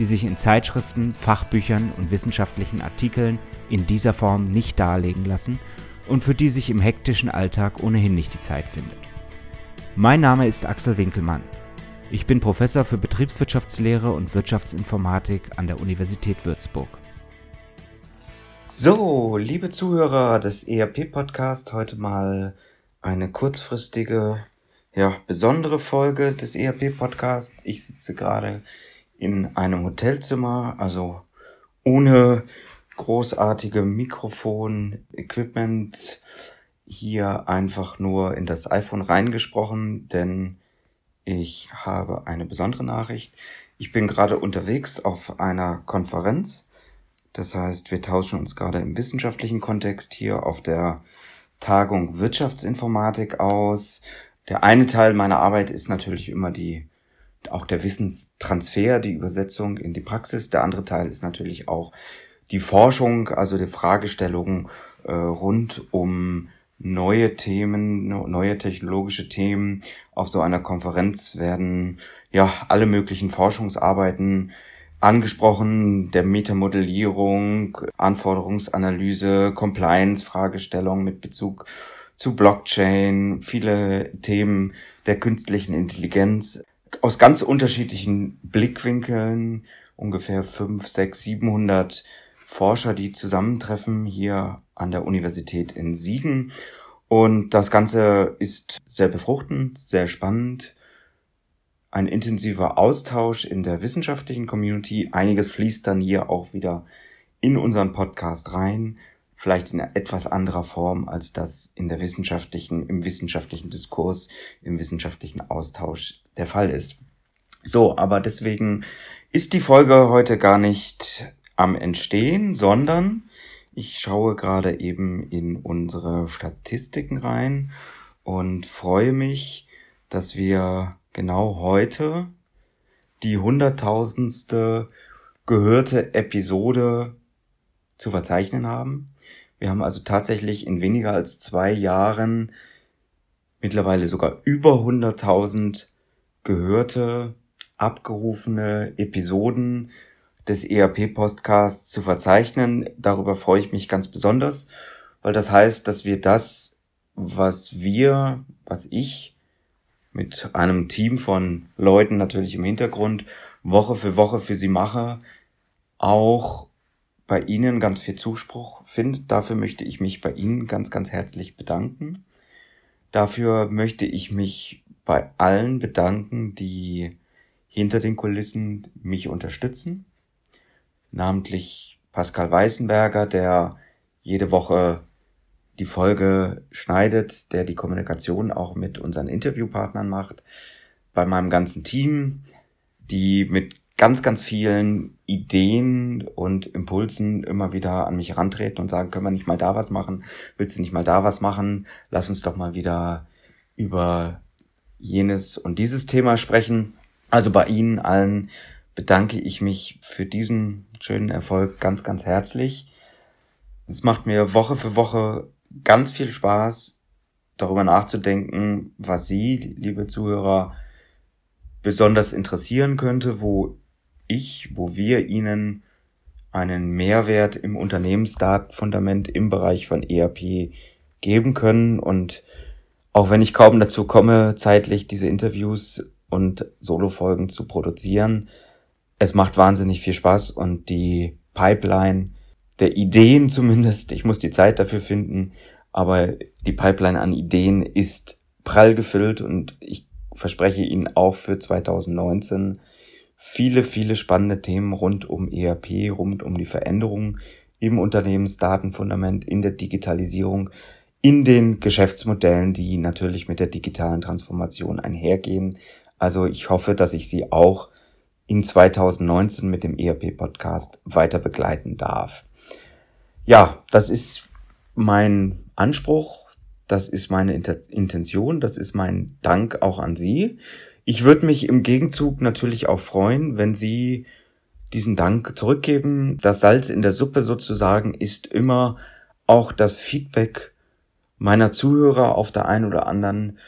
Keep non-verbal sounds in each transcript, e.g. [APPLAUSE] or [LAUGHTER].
die sich in Zeitschriften, Fachbüchern und wissenschaftlichen Artikeln in dieser Form nicht darlegen lassen und für die sich im hektischen Alltag ohnehin nicht die Zeit findet. Mein Name ist Axel Winkelmann. Ich bin Professor für Betriebswirtschaftslehre und Wirtschaftsinformatik an der Universität Würzburg. So, liebe Zuhörer des ERP-Podcast, heute mal eine kurzfristige, ja, besondere Folge des ERP-Podcasts. Ich sitze gerade in einem Hotelzimmer, also ohne großartige Mikrofon-Equipment, hier einfach nur in das iPhone reingesprochen, denn ich habe eine besondere Nachricht. Ich bin gerade unterwegs auf einer Konferenz. Das heißt, wir tauschen uns gerade im wissenschaftlichen Kontext hier auf der Tagung Wirtschaftsinformatik aus. Der eine Teil meiner Arbeit ist natürlich immer die auch der Wissenstransfer, die Übersetzung in die Praxis. Der andere Teil ist natürlich auch die Forschung, also die Fragestellungen äh, rund um neue Themen, neue technologische Themen. Auf so einer Konferenz werden ja alle möglichen Forschungsarbeiten angesprochen, der Metamodellierung, Anforderungsanalyse, Compliance-Fragestellung mit Bezug zu Blockchain, viele Themen der künstlichen Intelligenz aus ganz unterschiedlichen Blickwinkeln, ungefähr fünf, sechs, siebenhundert Forscher, die zusammentreffen hier an der Universität in Siegen. Und das Ganze ist sehr befruchtend, sehr spannend. Ein intensiver Austausch in der wissenschaftlichen Community. Einiges fließt dann hier auch wieder in unseren Podcast rein vielleicht in etwas anderer Form, als das in der wissenschaftlichen, im wissenschaftlichen Diskurs, im wissenschaftlichen Austausch der Fall ist. So, aber deswegen ist die Folge heute gar nicht am Entstehen, sondern ich schaue gerade eben in unsere Statistiken rein und freue mich, dass wir genau heute die hunderttausendste gehörte Episode zu verzeichnen haben. Wir haben also tatsächlich in weniger als zwei Jahren mittlerweile sogar über 100.000 gehörte, abgerufene Episoden des ERP-Podcasts zu verzeichnen. Darüber freue ich mich ganz besonders, weil das heißt, dass wir das, was wir, was ich mit einem Team von Leuten natürlich im Hintergrund Woche für Woche für sie mache, auch bei Ihnen ganz viel Zuspruch findet. Dafür möchte ich mich bei Ihnen ganz, ganz herzlich bedanken. Dafür möchte ich mich bei allen bedanken, die hinter den Kulissen mich unterstützen. Namentlich Pascal Weißenberger, der jede Woche die Folge schneidet, der die Kommunikation auch mit unseren Interviewpartnern macht. Bei meinem ganzen Team, die mit ganz, ganz vielen Ideen und Impulsen immer wieder an mich rantreten und sagen, können wir nicht mal da was machen? Willst du nicht mal da was machen? Lass uns doch mal wieder über jenes und dieses Thema sprechen. Also bei Ihnen allen bedanke ich mich für diesen schönen Erfolg ganz, ganz herzlich. Es macht mir Woche für Woche ganz viel Spaß, darüber nachzudenken, was Sie, liebe Zuhörer, besonders interessieren könnte, wo ich, wo wir Ihnen einen Mehrwert im Unternehmensdatenfundament im Bereich von ERP geben können. Und auch wenn ich kaum dazu komme, zeitlich diese Interviews und Solofolgen zu produzieren, es macht wahnsinnig viel Spaß und die Pipeline der Ideen [LAUGHS] zumindest, ich muss die Zeit dafür finden, aber die Pipeline an Ideen ist prall gefüllt und ich verspreche Ihnen auch für 2019 viele, viele spannende Themen rund um ERP, rund um die Veränderungen im Unternehmensdatenfundament, in der Digitalisierung, in den Geschäftsmodellen, die natürlich mit der digitalen Transformation einhergehen. Also ich hoffe, dass ich Sie auch in 2019 mit dem ERP-Podcast weiter begleiten darf. Ja, das ist mein Anspruch, das ist meine Intention, das ist mein Dank auch an Sie. Ich würde mich im Gegenzug natürlich auch freuen, wenn Sie diesen Dank zurückgeben. Das Salz in der Suppe sozusagen ist immer auch das Feedback meiner Zuhörer auf der einen oder anderen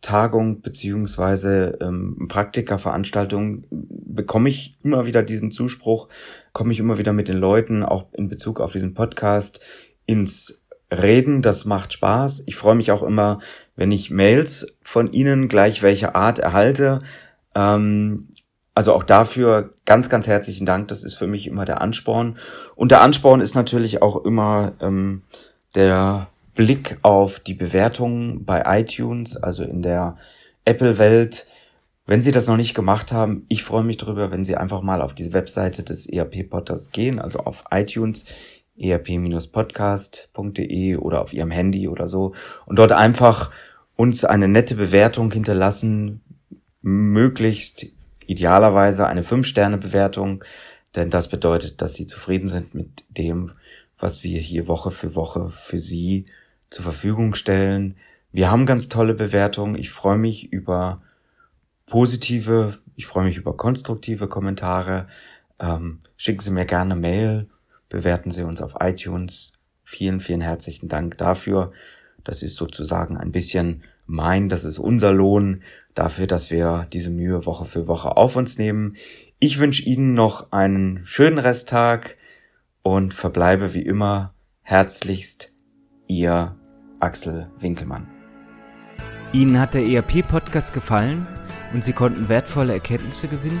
Tagung beziehungsweise ähm, Praktikerveranstaltung bekomme ich immer wieder diesen Zuspruch, komme ich immer wieder mit den Leuten, auch in Bezug auf diesen Podcast, ins Reden. Das macht Spaß. Ich freue mich auch immer, wenn ich Mails von Ihnen gleich welcher Art erhalte. Ähm, also auch dafür ganz, ganz herzlichen Dank. Das ist für mich immer der Ansporn. Und der Ansporn ist natürlich auch immer ähm, der Blick auf die Bewertungen bei iTunes, also in der Apple-Welt. Wenn Sie das noch nicht gemacht haben, ich freue mich darüber, wenn Sie einfach mal auf die Webseite des ERP-Podcasts gehen, also auf iTunes, erp-podcast.de oder auf Ihrem Handy oder so und dort einfach uns eine nette Bewertung hinterlassen, möglichst idealerweise eine 5-Sterne-Bewertung, denn das bedeutet, dass Sie zufrieden sind mit dem, was wir hier Woche für Woche für Sie zur Verfügung stellen. Wir haben ganz tolle Bewertungen. Ich freue mich über positive, ich freue mich über konstruktive Kommentare. Ähm, schicken Sie mir gerne Mail, bewerten Sie uns auf iTunes. Vielen, vielen herzlichen Dank dafür. Das ist sozusagen ein bisschen mein, das ist unser Lohn dafür, dass wir diese Mühe Woche für Woche auf uns nehmen. Ich wünsche Ihnen noch einen schönen Resttag und verbleibe wie immer herzlichst Ihr Axel Winkelmann. Ihnen hat der ERP-Podcast gefallen und Sie konnten wertvolle Erkenntnisse gewinnen?